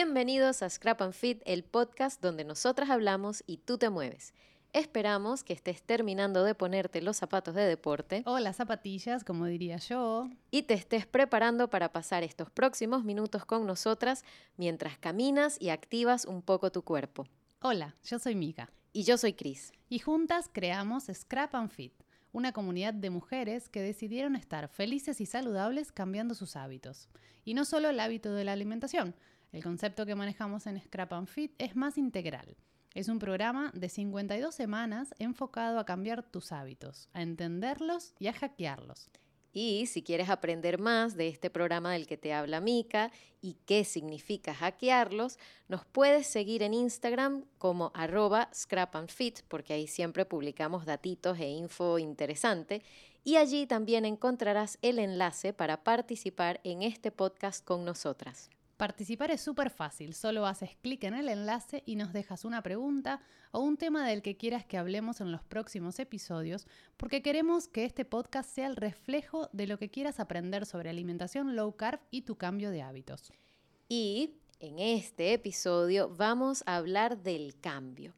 Bienvenidos a Scrap and Fit, el podcast donde nosotras hablamos y tú te mueves. Esperamos que estés terminando de ponerte los zapatos de deporte. O las zapatillas, como diría yo. Y te estés preparando para pasar estos próximos minutos con nosotras mientras caminas y activas un poco tu cuerpo. Hola, yo soy Mika. Y yo soy Cris. Y juntas creamos Scrap and Fit, una comunidad de mujeres que decidieron estar felices y saludables cambiando sus hábitos. Y no solo el hábito de la alimentación. El concepto que manejamos en Scrap and Fit es más integral es un programa de 52 semanas enfocado a cambiar tus hábitos, a entenderlos y a hackearlos. Y si quieres aprender más de este programa del que te habla Mika y qué significa hackearlos, nos puedes seguir en Instagram como arroba scrapandfit, porque ahí siempre publicamos datitos e info interesante. Y allí también encontrarás el enlace para participar en este podcast con nosotras. Participar es súper fácil, solo haces clic en el enlace y nos dejas una pregunta o un tema del que quieras que hablemos en los próximos episodios, porque queremos que este podcast sea el reflejo de lo que quieras aprender sobre alimentación low carb y tu cambio de hábitos. Y en este episodio vamos a hablar del cambio.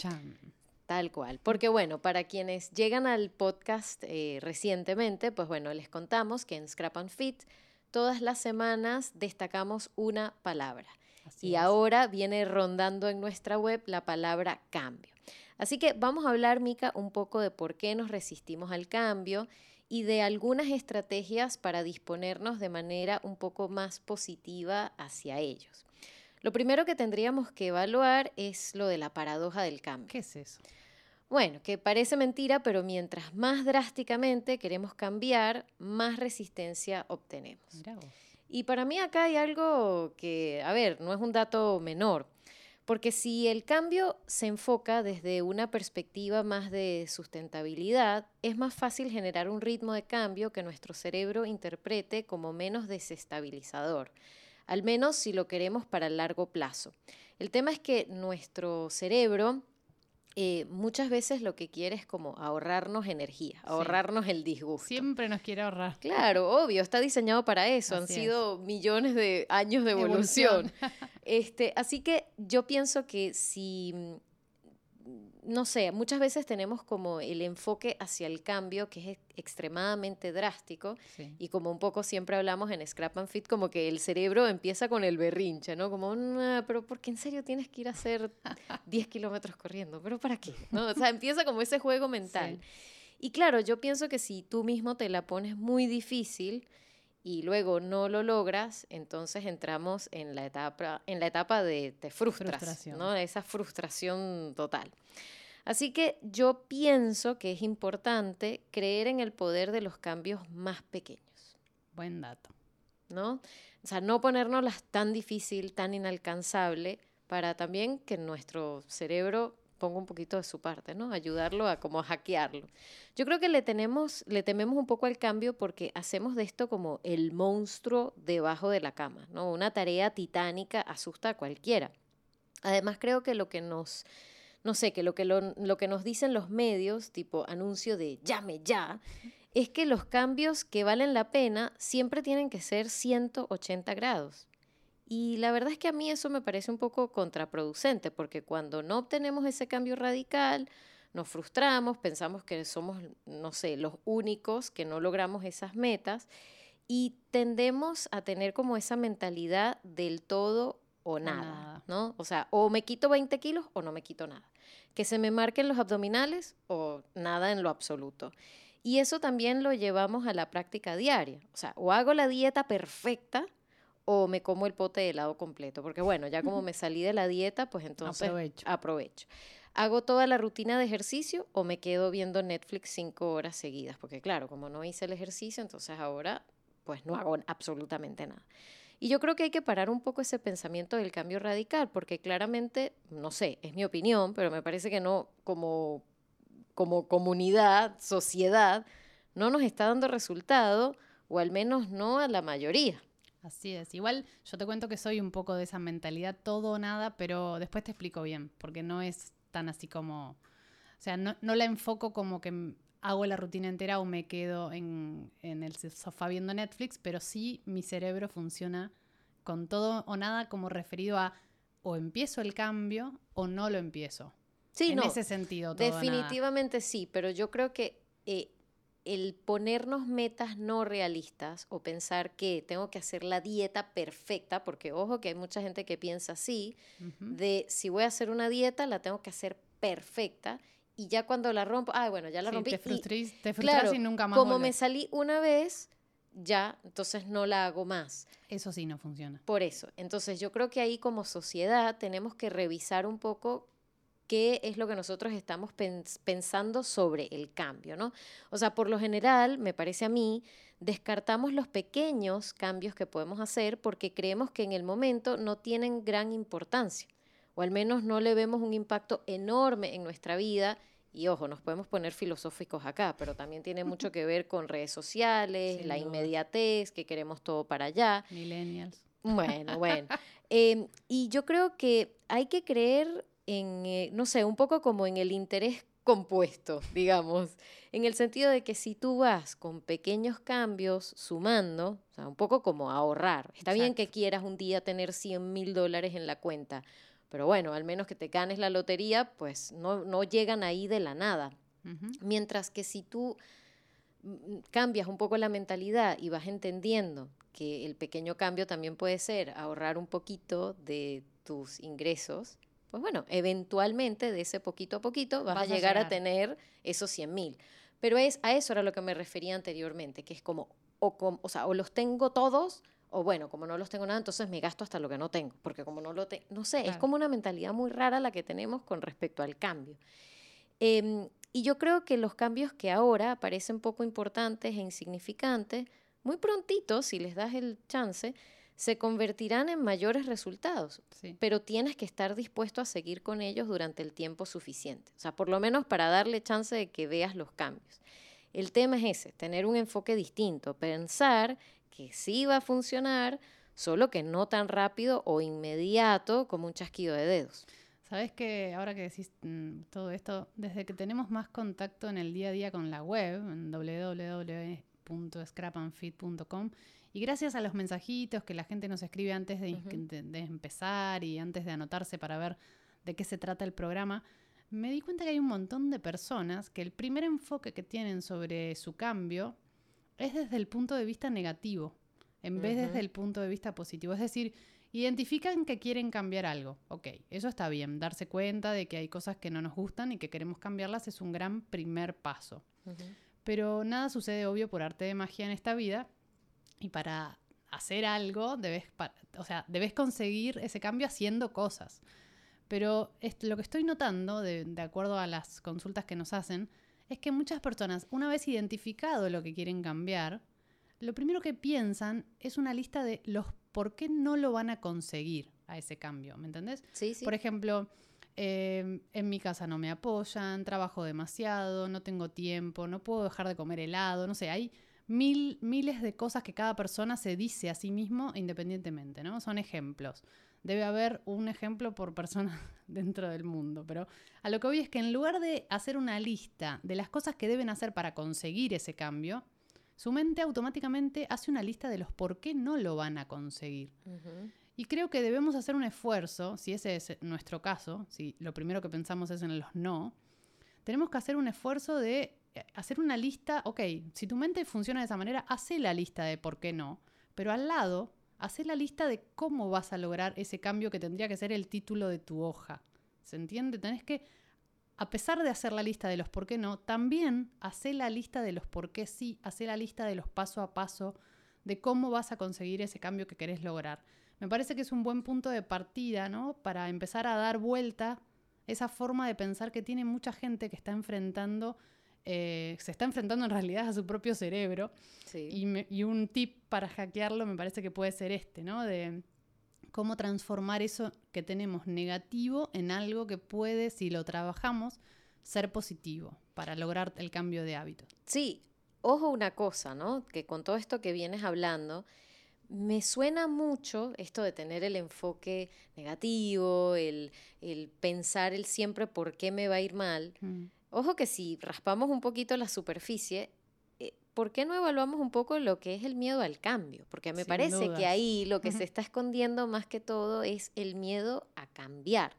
Tal cual. Porque bueno, para quienes llegan al podcast eh, recientemente, pues bueno, les contamos que en Scrap and Fit todas las semanas destacamos una palabra. y ahora viene rondando en nuestra web la palabra cambio. Así que vamos a hablar, Mica, un poco de por qué nos resistimos al cambio y de algunas estrategias para disponernos de manera un poco más positiva hacia ellos. Lo primero que tendríamos que evaluar es lo de la paradoja del cambio. ¿Qué es eso? Bueno, que parece mentira, pero mientras más drásticamente queremos cambiar, más resistencia obtenemos. Y para mí acá hay algo que, a ver, no es un dato menor, porque si el cambio se enfoca desde una perspectiva más de sustentabilidad, es más fácil generar un ritmo de cambio que nuestro cerebro interprete como menos desestabilizador, al menos si lo queremos para el largo plazo. El tema es que nuestro cerebro eh, muchas veces lo que quiere es como ahorrarnos energía, ahorrarnos el disgusto. Siempre nos quiere ahorrar. Claro, obvio, está diseñado para eso. Han sido millones de años de evolución. este, así que yo pienso que si no sé, muchas veces tenemos como el enfoque hacia el cambio que es extremadamente drástico y como un poco siempre hablamos en Scrap and Fit, como que el cerebro empieza con el berrinche, ¿no? Como, pero ¿por qué en serio tienes que ir a hacer 10 kilómetros corriendo? ¿Pero para qué? ¿No? O sea, empieza como ese juego mental. Y claro, yo pienso que si tú mismo te la pones muy difícil, y luego no lo logras, entonces entramos en la etapa, en la etapa de te frustras, ¿no? Esa frustración total. Así que yo pienso que es importante creer en el poder de los cambios más pequeños. Buen dato. ¿No? O sea, no ponernos tan difícil, tan inalcanzable, para también que nuestro cerebro ponga un poquito de su parte, ¿no? Ayudarlo a como hackearlo. Yo creo que le tenemos, le tememos un poco al cambio porque hacemos de esto como el monstruo debajo de la cama, ¿no? Una tarea titánica asusta a cualquiera. Además, creo que lo que nos no sé, que lo que, lo, que nos dicen los medios, tipo anuncio de llame ya, es que los cambios que valen la pena siempre tienen que ser 180 grados. Y la verdad es que a mí eso me parece un poco contraproducente, porque cuando no obtenemos ese cambio radical, nos frustramos, pensamos que somos, no sé, los únicos que no logramos esas metas y tendemos a tener como esa mentalidad del todo o nada, ¿no? O sea, o me quito 20 kilos o no me quito nada. Que se me marquen los abdominales o nada en lo absoluto. Y eso también lo llevamos a la práctica diaria. O sea, o hago la dieta perfecta o me como el pote de helado completo. Porque bueno, ya como me salí de la dieta, pues entonces aprovecho. aprovecho. Hago toda la rutina de ejercicio o me quedo viendo Netflix cinco horas seguidas. Porque claro, como no hice el ejercicio, entonces ahora pues no hago absolutamente nada. Y yo creo que hay que parar un poco ese pensamiento del cambio radical, porque claramente, no sé, es mi opinión, pero me parece que no como, como comunidad, sociedad, no nos está dando resultado, o al menos no a la mayoría. Así es. Igual yo te cuento que soy un poco de esa mentalidad todo o nada, pero después te explico bien, porque no es tan así como... O sea, no, no la enfoco como que hago la rutina entera o me quedo en, el sofá viendo Netflix, pero sí mi cerebro funciona con todo o nada como referido a o empiezo el cambio o no lo empiezo. Sí, en no. ese sentido. todo o nada. Definitivamente sí, pero yo creo que eh, el ponernos metas no realistas o pensar que tengo que hacer la dieta perfecta, porque ojo que hay mucha gente que piensa así, de si voy a hacer una dieta la tengo que hacer perfecta y ya cuando la rompo, ah, bueno, ya la Sí, rompí. te frustras, te frustras claro, y nunca más como me salí una vez, ya, entonces no la hago más. Eso sí no funciona. Por eso, entonces yo creo que ahí como sociedad tenemos que revisar un poco qué es lo que nosotros estamos pens- pensando sobre el cambio, ¿no? O sea, por lo general, me parece a mí, descartamos los pequeños cambios que podemos hacer porque creemos que en el momento no tienen gran importancia, o al menos no le vemos un impacto enorme en nuestra vida. Y ojo, nos podemos poner filosóficos acá, pero también tiene mucho que ver con redes sociales, Sin la duda. inmediatez, que queremos todo para allá. Millennials. Bueno, bueno. Em, y yo creo que hay que creer en, eh, no sé, un poco como en el interés compuesto, digamos, en el sentido de que si tú vas con pequeños cambios sumando, o sea, un poco como ahorrar, está bien que quieras un día tener 100 mil dólares en la cuenta, pero bueno, al menos que te ganes la lotería, pues no, no llegan ahí de la nada. Mientras que si tú mm, cambias un poco la mentalidad y vas entendiendo que el pequeño cambio también puede ser ahorrar un poquito de tus ingresos, pues bueno, eventualmente de ese poquito a poquito vas, Vas a a llegar a tener esos 100 mil. Pero es, a eso era lo que me refería anteriormente, que es como, o, com- o sea, o los tengo todos, o bueno, como no los tengo nada, entonces me gasto hasta lo que no tengo, porque como no lo tengo, no sé, es como una mentalidad muy rara la que tenemos con respecto al cambio. Em, y yo creo que los cambios que ahora parecen poco importantes e insignificantes, muy prontito, si les das el chance, se convertirán en mayores resultados. Sí. Pero tienes que estar dispuesto a seguir con ellos durante el tiempo suficiente. O sea, por lo menos para darle chance de que veas los cambios. El tema es ese, tener un enfoque distinto, pensar que sí va a funcionar, solo que no tan rápido o inmediato como un chasquido de dedos. Sabes que ahora que decís mm, todo esto, desde que tenemos más contacto en el día a día con la web, en www.scrapandfit.com, y gracias a los mensajitos que la gente nos escribe antes de, Ujú. de- de empezar y antes de anotarse para ver de qué se trata el programa, me di cuenta que hay un montón de personas que el primer enfoque que tienen sobre su cambio es desde el punto de vista negativo, en vez desde el punto de vista positivo. Es decir, identifican que quieren cambiar algo. Ok, eso está bien. Darse cuenta de que hay cosas que no nos gustan y que queremos cambiarlas es un gran primer paso. Pero nada sucede obvio por arte de magia en esta vida y para hacer algo debes, o sea, debes conseguir ese cambio haciendo cosas. Pero lo que estoy notando, de, de acuerdo a las consultas que nos hacen, es que muchas personas, una vez identificado lo que quieren cambiar, lo primero que piensan es una lista de los por qué no lo van a conseguir a ese cambio, ¿me entendés? Sí, sí. Por ejemplo, eh, en mi casa no me apoyan, trabajo demasiado, no tengo tiempo, no puedo dejar de comer helado, no sé, hay mil, miles de cosas que cada persona se dice a sí mismo independientemente, ¿no? Son ejemplos. Debe haber un ejemplo por persona dentro del mundo, pero a lo que voy es que en lugar de hacer una lista de las cosas que deben hacer para conseguir ese cambio, su mente automáticamente hace una lista de los por qué no lo van a conseguir. Y creo que debemos hacer un esfuerzo, si ese es nuestro caso, si lo primero que pensamos es en los no, tenemos que hacer un esfuerzo de hacer una lista, ok, si tu mente funciona de esa manera, hace la lista de por qué no, pero al lado, hace la lista de cómo vas a lograr ese cambio que tendría que ser el título de tu hoja. ¿Se entiende? Tenés que, a pesar de hacer la lista de los por qué no, también hacer la lista de los por qué sí, hacer la lista de los paso a paso de cómo vas a conseguir ese cambio que querés lograr. Me parece que es un buen punto de partida, ¿no? Para empezar a dar vuelta esa forma de pensar que tiene mucha gente que está enfrentando, eh, se está enfrentando en realidad a su propio cerebro. Sí. Y, me- y un tip para hackearlo me parece que puede ser este, ¿no? De cómo transformar eso que tenemos negativo en algo que puede, si lo trabajamos, ser positivo para lograr el cambio de hábito. Sí, ojo una cosa, ¿no? Que con todo esto que vienes hablando, me suena mucho esto de tener el enfoque negativo, el, el pensar el siempre por qué me va a ir mal. Mm. Ojo que si raspamos un poquito la superficie, eh, ¿por qué no evaluamos un poco lo que es el miedo al cambio? Porque me Sin parece dudas. que ahí lo que se está escondiendo más que todo es el miedo a cambiar.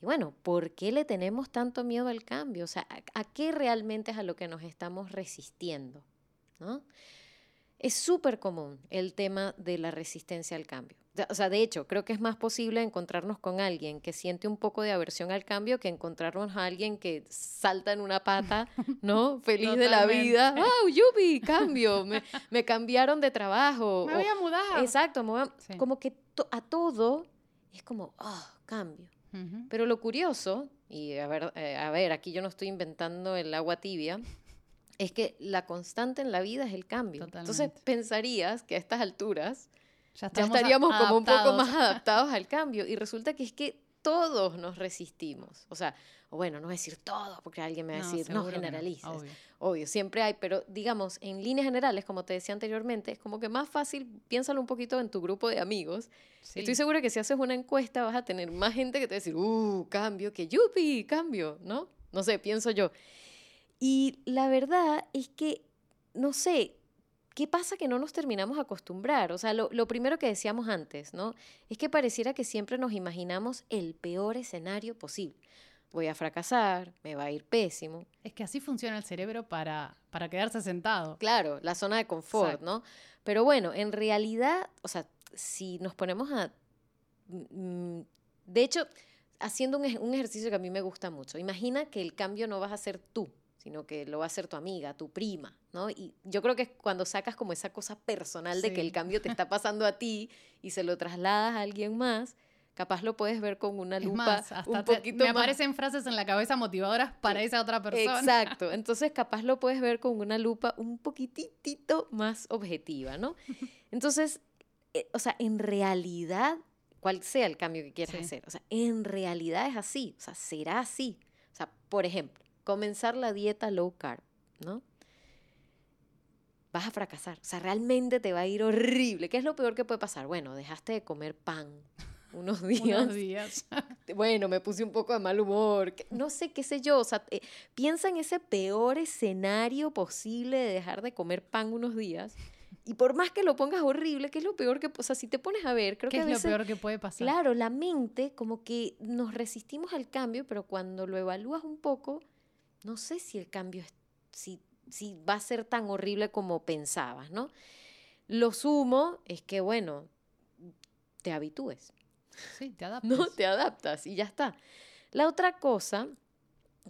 Y bueno, ¿por qué le tenemos tanto miedo al cambio? O sea, ¿a, a qué realmente es a lo que nos estamos resistiendo? ¿no? Es súper común el tema de la resistencia al cambio. O sea, de hecho, creo que es más posible encontrarnos con alguien que siente un poco de aversión al cambio que encontrarnos a alguien que salta en una pata, ¿no? Feliz de la vida. ¡Wow, yupi! Cambio. Me, me cambiaron de trabajo. Me o- voy a mudar. Exacto, me voy a- Sí. como que to- a todo es como, ah, cambio. Pero lo curioso, y a ver, eh, a ver, aquí yo no estoy inventando el agua tibia, es que la constante en la vida es el cambio. Entonces Totalmente. pensarías que a estas alturas Ya, estaríamos como un poco más adaptados al cambio. Y resulta que es que todos nos resistimos. O sea, o bueno, no decir todos, porque alguien me va a No, decir, no, no, generalices. obvio. Obvio, siempre hay, pero digamos, en líneas generales, como te decía anteriormente, es como que más fácil, piénsalo un poquito en tu grupo de amigos. Sí. Estoy segura que si haces una encuesta vas a tener más gente que te va a decir, uh, cambio, que yupi, cambio, ¿no? No sé, pienso yo. Y la verdad es que, no sé, ¿qué pasa que no nos terminamos a acostumbrar? O sea, lo, lo primero que decíamos antes, ¿no? Es que pareciera que siempre nos imaginamos el peor escenario posible. Voy a fracasar, me va a ir pésimo. Es que así funciona el cerebro para, para quedarse sentado. Claro, la zona de confort, Exacto. ¿no? Pero bueno, en realidad, o sea, si nos ponemos a... mm, De hecho, haciendo un, un ejercicio que a mí me gusta mucho, imagina que el cambio no vas a ser tú, sino que lo va a hacer tu amiga, tu prima, ¿no? Y yo creo que es cuando sacas como esa cosa personal de que Sí. el cambio te está pasando a ti y se lo trasladas a alguien más, capaz lo puedes ver con una lupa más, hasta un te- poquito me más aparecen frases en la cabeza motivadoras para esa otra persona. Exacto. Entonces, capaz lo puedes ver con una lupa un poquitito más objetiva, ¿no? Entonces, eh, o sea, en realidad, cual sea el cambio que quieras Sí. hacer, o sea, en realidad es así, o sea, será así. O sea, por ejemplo, comenzar la dieta low carb, ¿no? Vas a fracasar, o sea, realmente te va a ir horrible. ¿Qué es lo peor que puede pasar? Bueno, dejaste de comer pan unos días. Unos días. Bueno, me puse un poco de mal humor, que- no sé, qué sé yo, o sea, eh, piensa en ese peor escenario posible de dejar de comer pan unos días y por más que lo pongas horrible, ¿qué es lo peor que, o sea, si te pones a ver, creo ¿Qué que es a lo veces, peor que puede pasar? claro, la mente como que nos resistimos al cambio, pero cuando lo evalúas un poco, no sé si el cambio es, si, si va a ser tan horrible como pensabas, ¿no? Lo sumo es que, bueno, te habitúes. Sí, te adaptas. No, te adaptas y ya está. La otra cosa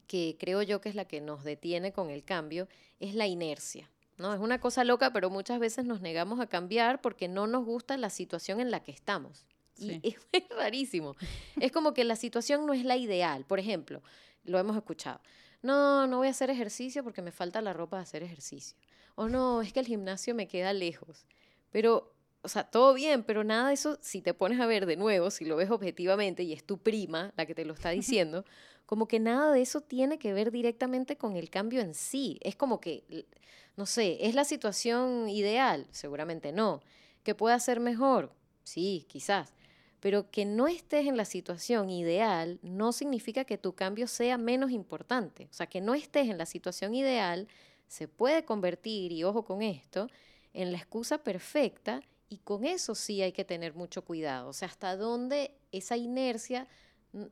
que creo yo que es la que nos detiene con el cambio es la inercia. ¿no? Es una cosa loca, pero muchas veces nos negamos a cambiar porque no nos gusta la situación en la que estamos. Sí. Y es, es rarísimo. Es como que la situación no es la ideal. Por ejemplo, lo hemos escuchado. No, no voy a hacer ejercicio porque me falta la ropa de hacer ejercicio. O no, es que el gimnasio me queda lejos. Pero, o sea, todo bien, pero nada de eso, si te pones a ver de nuevo, si lo ves objetivamente y es tu prima la que te lo está diciendo, como que nada de eso tiene que ver directamente con el cambio en sí. Es como que, no sé, ¿es la situación ideal? Seguramente no. ¿Que pueda ser mejor? Sí, quizás. Pero que no estés en la situación ideal no significa que tu cambio sea menos importante. O sea, que no estés en la situación ideal se puede convertir, y ojo con esto, en la excusa perfecta y con eso sí hay que tener mucho cuidado. O sea, hasta dónde esa inercia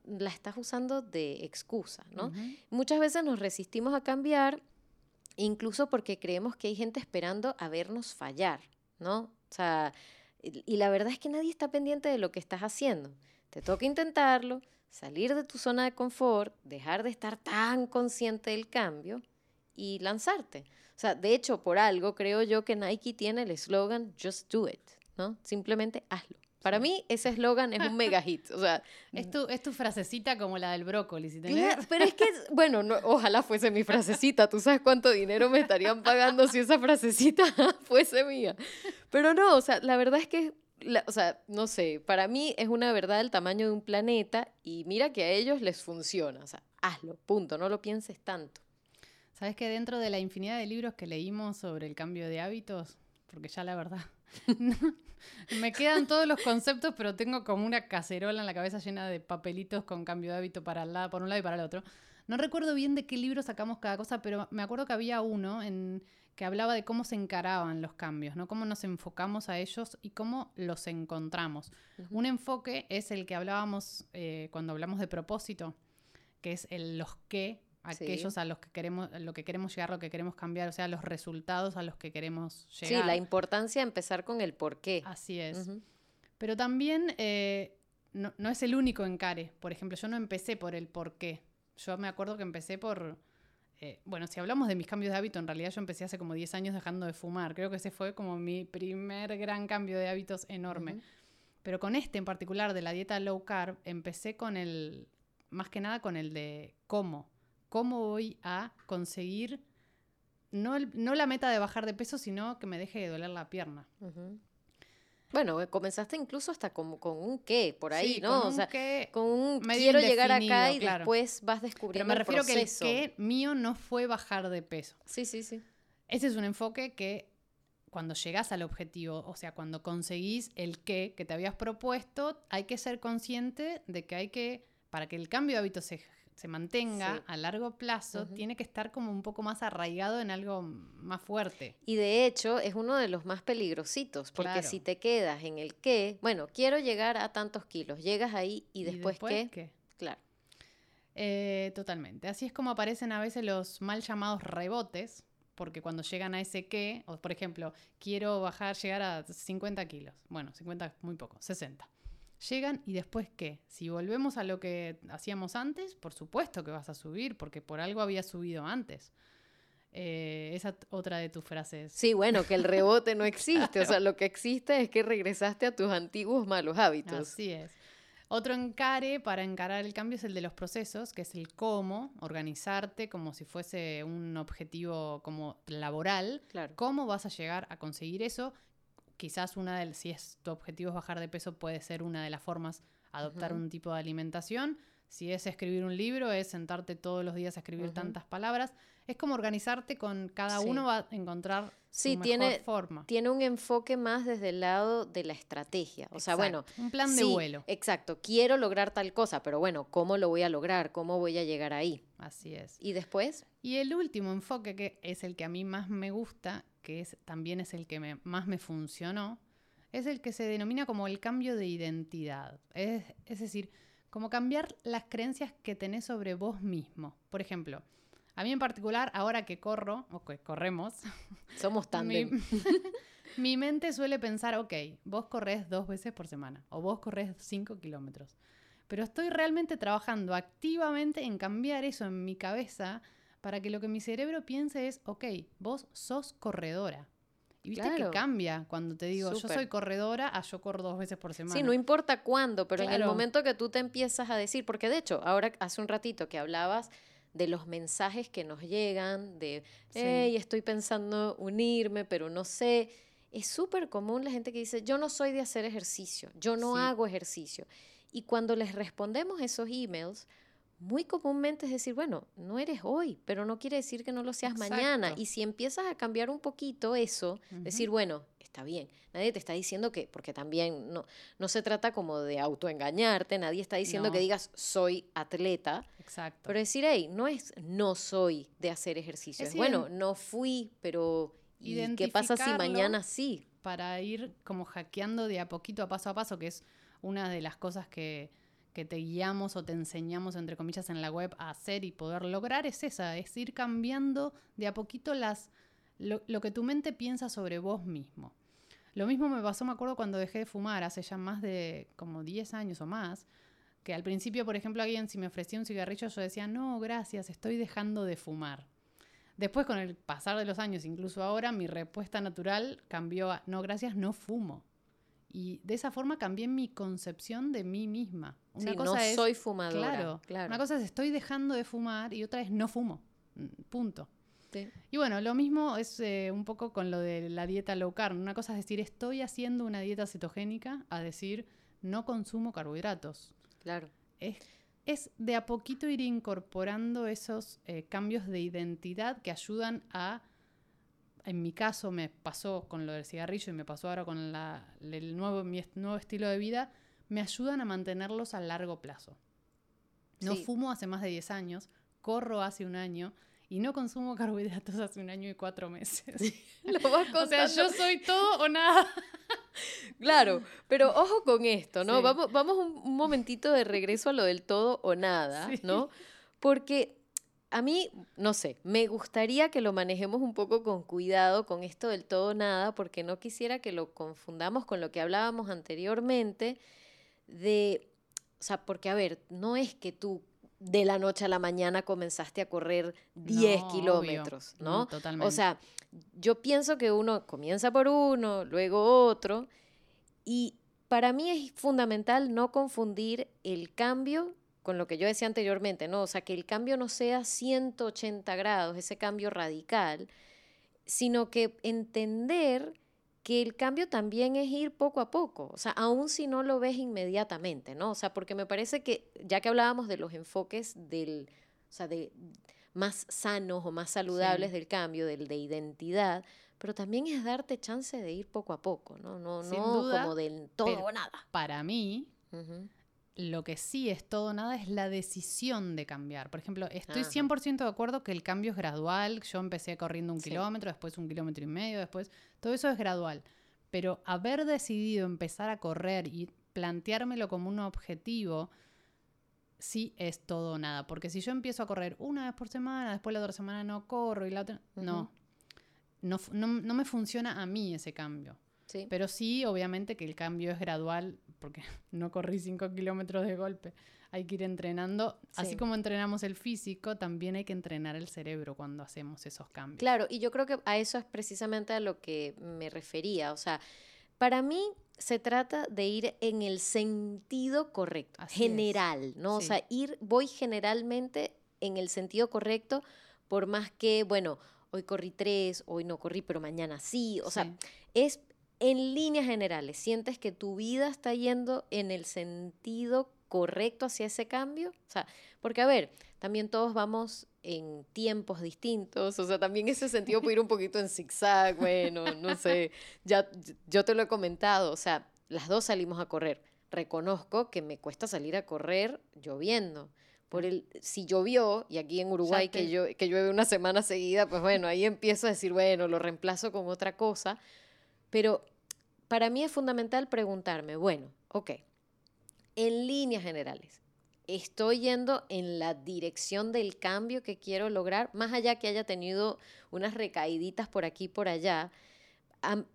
la estás usando de excusa, ¿no? Ujú. Muchas veces nos resistimos a cambiar, incluso porque creemos que hay gente esperando a vernos fallar, ¿no? O sea, y la verdad es que nadie está pendiente de lo que estás haciendo. Te toca intentarlo, salir de tu zona de confort, dejar de estar tan consciente del cambio y lanzarte. O sea, de hecho, por algo creo yo que Nike tiene el eslogan Just Do It, ¿no? Simplemente hazlo. Para mí ese eslogan es un mega hit. O sea, Es tu, es tu frasecita como la del brócoli. Si tenés- Pero es que, bueno, no- ojalá fuese mi frasecita. Tú sabes cuánto dinero me estarían pagando si esa frasecita fuese mía. Pero no, o sea, la verdad es que, la- o sea, no sé, para mí es una verdad del tamaño de un planeta y mira que a ellos les funciona. O sea, hazlo, punto, no lo pienses tanto. Sabes que dentro de la infinidad de libros que leímos sobre el cambio de hábitos, porque ya la verdad, no, me quedan todos los conceptos, pero tengo como una cacerola en la cabeza llena de papelitos con cambio de hábito para el lado, por un lado y para el otro. No recuerdo bien de qué libro sacamos cada cosa, pero me acuerdo que había uno en que hablaba de cómo se encaraban los cambios, ¿no? Cómo nos enfocamos a ellos y cómo los encontramos. Un enfoque es el que hablábamos eh, cuando hablamos de propósito, que es el los qué, aquellos a los que queremos, lo que queremos llegar, lo que queremos cambiar, o sea, los resultados a los que queremos llegar. Sí, la importancia de empezar con el por qué. Así es. Pero también eh, no, no, es el único encare. Por ejemplo, yo no empecé por el por qué. Yo me acuerdo que empecé por eh, bueno, si hablamos de mis cambios de hábito, en realidad yo empecé hace como 10 años dejando de fumar. Creo que ese fue como mi primer gran cambio de hábitos enorme. Pero con este en particular de la dieta low carb, empecé con el, más que nada con el de cómo. ¿Cómo voy a conseguir, no, no la meta de bajar de peso, sino que me deje de doler la pierna? Bueno, eh, comenzaste incluso hasta con, con un qué, por ahí, ¿no? Con o sea, con un quiero llegar acá y después vas descubriendo Pero me refiero que el qué mío no fue bajar de peso. Sí, sí, sí. Ese es un enfoque que cuando llegas al objetivo, o sea, cuando conseguís el qué que te habías propuesto, hay que ser consciente de que hay que, para que el cambio de hábito se se mantenga a largo plazo, tiene que estar como un poco más arraigado en algo más fuerte. Y de hecho es uno de los más peligrositos, porque si te quedas en el qué, bueno, quiero llegar a tantos kilos, llegas ahí y después, qué? Claro. Eh, totalmente. Así es como aparecen a veces los mal llamados rebotes, porque cuando llegan a ese qué, o por ejemplo, quiero bajar, llegar a 50 kilos. Bueno, 50 es muy poco, 60 llegan y después qué? Si volvemos a lo que hacíamos antes, por supuesto que vas a subir, porque por algo había subido antes. Eh, esa otra de tus frases. Sí, bueno, que el rebote no existe, o sea, lo que existe es que regresaste a tus antiguos malos hábitos. Así es. Otro encare para encarar el cambio es el de los procesos, que es el cómo, organizarte como si fuese un objetivo como laboral. Claro. ¿Cómo vas a llegar a conseguir eso? Quizás una de, si es tu objetivo es bajar de peso, puede ser una de las formas adoptar un tipo de alimentación. Si es escribir un libro, es sentarte todos los días a escribir tantas palabras. Es como organizarte con cada uno va a encontrar sí, su tiene, forma. Tiene un enfoque más desde el lado de la estrategia. O sea, bueno. Un plan de vuelo. Exacto. Quiero lograr tal cosa, pero bueno, ¿cómo lo voy a lograr? ¿Cómo voy a llegar ahí? Así es. ¿Y después? Y el último enfoque, que es el que a mí más me gusta, que es, también es el que más me funcionó, es el que se denomina como el cambio de identidad. Es, es decir, como cambiar las creencias que tenés sobre vos mismo. Por ejemplo, a mí en particular, ahora que corro, o que corremos, somos tan mi, mi mente suele pensar, ok, vos corres dos veces por semana o vos corres cinco kilómetros. Pero estoy realmente trabajando activamente en cambiar eso en mi cabeza para que lo que mi cerebro piense es, ok, vos sos corredora. Y viste que cambia cuando te digo, yo soy corredora, a yo corro dos veces por semana. Sí, no importa cuándo, pero en el momento que tú te empiezas a decir, porque de hecho, ahora hace un ratito que hablabas de los mensajes que nos llegan, de, hey, estoy pensando unirme, pero no sé. Es súper común la gente que dice, yo no soy de hacer ejercicio, yo no hago ejercicio. Y cuando les respondemos esos emails, muy comúnmente es decir, bueno, no eres hoy, pero no quiere decir que no lo seas mañana. Y si empiezas a cambiar un poquito eso, decir, bueno, está bien, nadie te está diciendo que, porque también no, no se trata como de autoengañarte, nadie está diciendo que digas soy atleta. Exacto. Pero decir, hey, no es no soy de hacer ejercicio, es, bueno, no fui, pero ¿y qué pasa si mañana sí? Para ir como hackeando de a poquito a paso a paso, que es una de las cosas que que te guiamos o te enseñamos, entre comillas, en la web a hacer y poder lograr es esa, es ir cambiando de a poquito las, lo, que tu mente piensa sobre vos mismo. Lo mismo me pasó, me acuerdo, cuando dejé de fumar, hace ya más de como 10 años o más, que al principio, por ejemplo, alguien si me ofrecía un cigarrillo, yo decía, no, gracias, estoy dejando de fumar. Después, con el pasar de los años, incluso ahora, mi respuesta natural cambió a, no, gracias, no fumo. Y de esa forma cambié mi concepción de mí misma. Una cosa no soy fumadora. Claro, Una cosa es estoy dejando de fumar y otra es no fumo. Mm, punto. Y bueno, lo mismo es eh, un poco con lo de la dieta low carb. Una cosa es decir estoy haciendo una dieta cetogénica a decir no consumo carbohidratos. Claro. Es, es de a poquito ir incorporando esos eh, cambios de identidad que ayudan a en mi caso me pasó con lo del cigarrillo y me pasó ahora con el nuevo, mi nuevo estilo de vida, me ayudan a mantenerlos a largo plazo. No fumo hace más de 10 años, corro hace un año y no consumo carbohidratos hace un año y cuatro meses. Lo vas o sea, yo soy todo o nada. Claro, pero ojo con esto, ¿no? Sí. Vamos, vamos un, un momentito de regreso a lo del todo o nada, Sí. ¿no? Porque a mí, no sé, me gustaría que lo manejemos un poco con cuidado con esto del todo nada, porque no quisiera que lo confundamos con lo que hablábamos anteriormente de, o sea, porque a ver, no es que tú de la noche a la mañana comenzaste a correr 10 No, obvio. kilómetros, ¿no? No, totalmente. O sea, yo pienso que uno comienza por uno, luego otro, y para mí es fundamental no confundir el cambio con lo que yo decía anteriormente, ¿no? O sea, que el cambio no sea 180 grados, ese cambio radical, sino que entender que el cambio también es ir poco a poco, o sea, aun si no lo ves inmediatamente, ¿no? O sea, porque me parece que, ya que hablábamos de los enfoques del, o sea, de más sanos o más saludables del cambio, del de identidad, pero también es darte chance de ir poco a poco, ¿no? No, Sin no duda, como del todo o nada. Para mí. Lo que sí es todo nada es la decisión de cambiar. Por ejemplo, estoy Ajá. 100% de acuerdo que el cambio es gradual. Yo empecé corriendo un Sí. kilómetro, después un kilómetro y medio, después todo eso es gradual. Pero haber decidido empezar a correr y planteármelo como un objetivo, sí es todo o nada. Porque si yo empiezo a correr una vez por semana, después la otra semana no corro y la otra... No. No, no, no me funciona a mí ese cambio. Sí. Pero sí, obviamente que el cambio es gradual, porque no corrí 5 kilómetros de golpe. Hay que ir entrenando. Así Sí. como entrenamos el físico, también hay que entrenar el cerebro cuando hacemos esos cambios. Claro, y yo creo que a eso es precisamente a lo que me refería. O sea, para mí se trata de ir en el sentido correcto, Así es. general, ¿no? O sea, ir, voy generalmente en el sentido correcto, por más que, bueno, hoy corrí tres, hoy no corrí, pero mañana sí. O sea, es en líneas generales, ¿sientes que tu vida está yendo en el sentido correcto hacia ese cambio? O sea, porque a ver, también todos vamos en tiempos distintos, o sea, también ese sentido puede ir un poquito en zigzag, bueno, no sé, ya yo te lo he comentado, o sea, las dos salimos a correr. Reconozco que me cuesta salir a correr lloviendo. Por el, si llovió, y aquí en Uruguay que, llo- que llueve una semana seguida, pues bueno, ahí empiezo a decir, bueno, lo reemplazo con otra cosa. Pero para mí es fundamental preguntarme, bueno, ok, en líneas generales, ¿estoy yendo en la dirección del cambio que quiero lograr? Más allá que haya tenido unas recaíditas por aquí y por allá,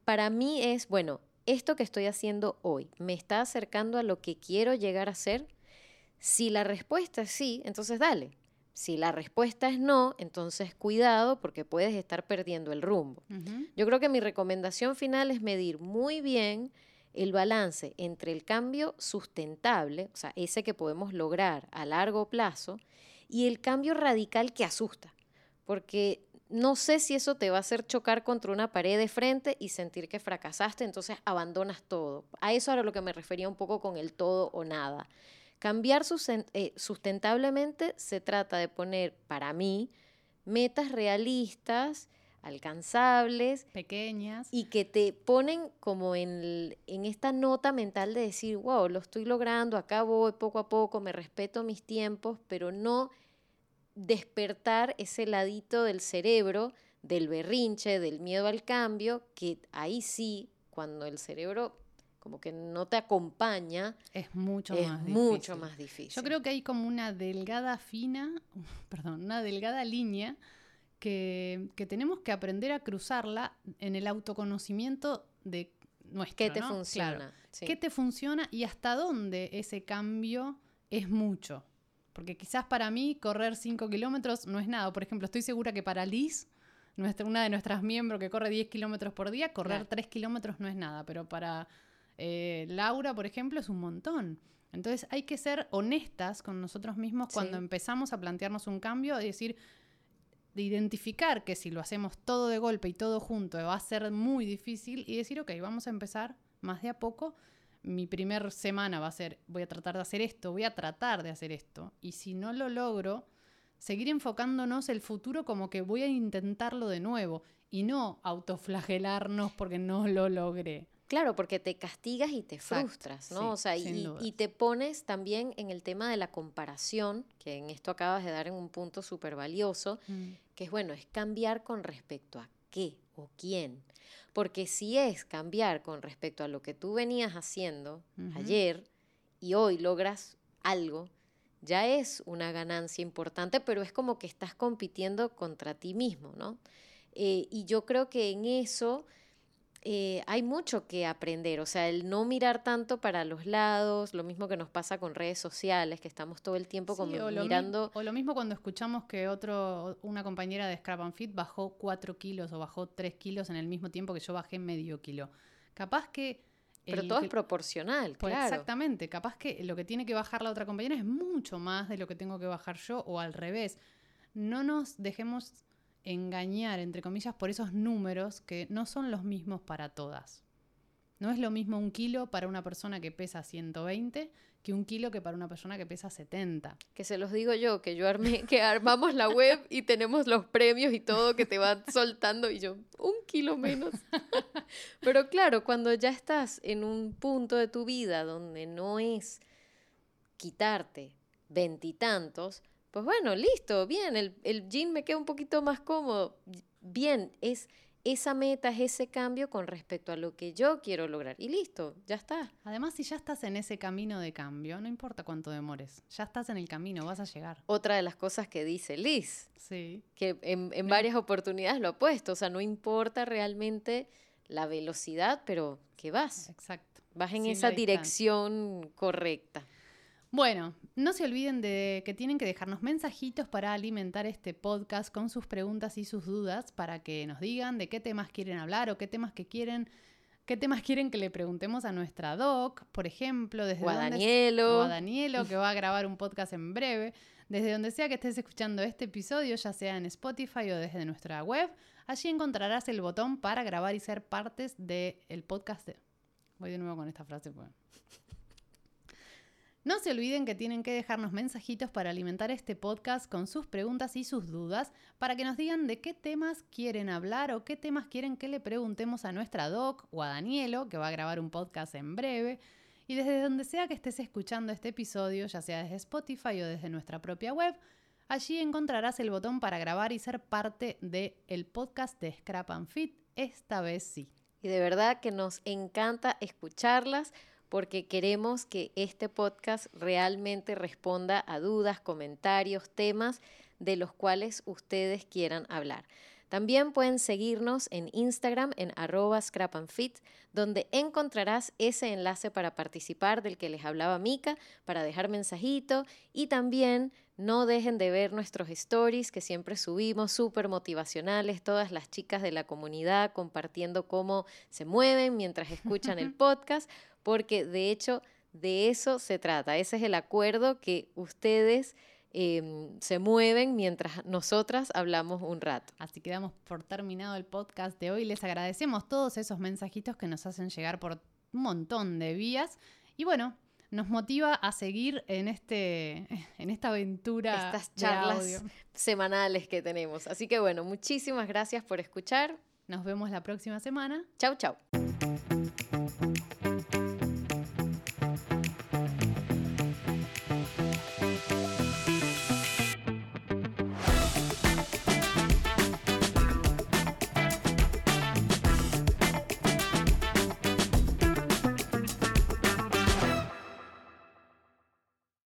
para mí es, bueno, esto que estoy haciendo hoy, ¿me está acercando a lo que quiero llegar a ser? Si la respuesta es sí, entonces dale. Si la respuesta es no, entonces cuidado porque puedes estar perdiendo el rumbo. Yo creo que mi recomendación final es medir muy bien el balance entre el cambio sustentable, o sea, ese que podemos lograr a largo plazo, y el cambio radical que asusta. Porque no sé si eso te va a hacer chocar contra una pared de frente y sentir que fracasaste, entonces abandonas todo. A eso era lo que me refería un poco con el todo o nada. Cambiar eh, sustentablemente se trata de poner, para mí, metas realistas, alcanzables Pequeñas. y que te ponen como en, el- en esta nota mental de decir, wow, lo estoy logrando, acá voy poco a poco, me respeto mis tiempos, pero no despertar ese ladito del cerebro, del berrinche, del miedo al cambio, que ahí sí, cuando el cerebro como que no te acompaña, es mucho es más mucho difícil. más difícil. Yo creo que hay como una delgada fina, perdón, una delgada línea que, que tenemos que aprender a cruzarla en el autoconocimiento de nuestro. ¿Qué te ¿no? funciona? Claro. Sí. ¿Qué te funciona y hasta dónde ese cambio es mucho? Porque quizás para mí correr 5 kilómetros no es nada. Por ejemplo, estoy segura que para Liz, nuestra, una de nuestras miembros que corre 10 kilómetros por día, correr Claro. 3 kilómetros no es nada. Pero para eh, Laura, por ejemplo, es un montón. Entonces hay que ser honestas con nosotros mismos cuando Sí. empezamos a plantearnos un cambio y decir, de identificar que si lo hacemos todo de golpe y todo junto va a ser muy difícil y decir, ok, vamos a empezar más de a poco. Mi primer semana va a ser, voy a tratar de hacer esto, voy a tratar de hacer esto. Y si no lo logro, seguir enfocándonos el futuro como que voy a intentarlo de nuevo y no autoflagelarnos porque no lo logré. Claro, porque te castigas y te Exacto, frustras, ¿no? sí, o sea, y, te pones también en el tema de la comparación, que en esto acabas de dar en un punto súper valioso, que es bueno, es cambiar con respecto a qué o quién. Porque si es cambiar con respecto a lo que tú venías haciendo ayer y hoy logras algo, ya es una ganancia importante, pero es como que estás compitiendo contra ti mismo, ¿no? Eh, y yo creo que en eso eh, hay mucho que aprender, o sea, el no mirar tanto para los lados, lo mismo que nos pasa con redes sociales, que estamos todo el tiempo como mirando... o lo mismo cuando escuchamos que otro, una compañera de Scrap and Fit bajó 4 kilos o bajó 3 kilos en el mismo tiempo que yo bajé medio kilo. Capaz que... Pero todo es proporcional, pues claro. Exactamente, capaz que lo que tiene que bajar la otra compañera es mucho más de lo que tengo que bajar yo o al revés. No nos dejemos engañar, entre comillas, por esos números que no son los mismos para todas. No es lo mismo un kilo para una persona que pesa 120 que un kilo que para una persona que pesa 70. Que se los digo yo, que yo armé, que armamos la web y tenemos los premios y todo que te van soltando y yo, un kilo menos. Pero claro, cuando ya estás en un punto de tu vida donde no es quitarte veintitantos, pues bueno, listo, bien, el, el jean me queda un poquito más cómodo. Bien, es esa meta, es ese cambio con respecto a lo que yo quiero lograr. Y listo, ya está. Además, si ya estás en ese camino de cambio, no importa cuánto demores, ya estás en el camino, vas a llegar. Otra de las cosas que dice Liz, sí. que en, en varias oportunidades lo ha puesto, o sea, no importa realmente la velocidad, pero que vas. Exacto. Vas en esa dirección correcta. Bueno, no se olviden de que tienen que dejarnos mensajitos para alimentar este podcast con sus preguntas y sus dudas para que nos digan de qué temas quieren hablar o qué temas que quieren qué temas quieren que le preguntemos a nuestra doc, por ejemplo, desde o a Danielo. o a Danielo que va a grabar un podcast en breve, desde donde sea que estés escuchando este episodio, ya sea en Spotify o desde nuestra web, allí encontrarás el botón para grabar y ser partes del podcast de... Voy de nuevo con esta frase. Pues. No se olviden que tienen que dejarnos mensajitos para alimentar este podcast con sus preguntas y sus dudas para que nos digan de qué temas quieren hablar o qué temas quieren que le preguntemos a nuestra doc o a Danielo, que va a grabar un podcast en breve. Y desde donde sea que estés escuchando este episodio, ya sea desde Spotify o desde nuestra propia web, allí encontrarás el botón para grabar y ser parte del el podcast de Scrap and Fit, esta vez sí. Y de verdad que nos encanta escucharlas porque queremos que este podcast realmente responda a dudas, comentarios, temas de los cuales ustedes quieran hablar. También pueden seguirnos en Instagram en arroba scrapandfit, donde encontrarás ese enlace para participar del que les hablaba Mica, para dejar mensajito y también no dejen de ver nuestros stories que siempre subimos, súper motivacionales, todas las chicas de la comunidad compartiendo cómo se mueven mientras escuchan el podcast, porque de hecho de eso se trata. Ese es el acuerdo que ustedes em, se mueven mientras nosotras hablamos un rato. Así que damos por terminado el podcast de hoy. Les agradecemos todos esos mensajitos que nos hacen llegar por un montón de vías. Y bueno, nos motiva a seguir en, este, en esta aventura. Estas charlas semanales que tenemos. Así que bueno, muchísimas gracias por escuchar. Nos vemos la próxima semana. Chau, chau.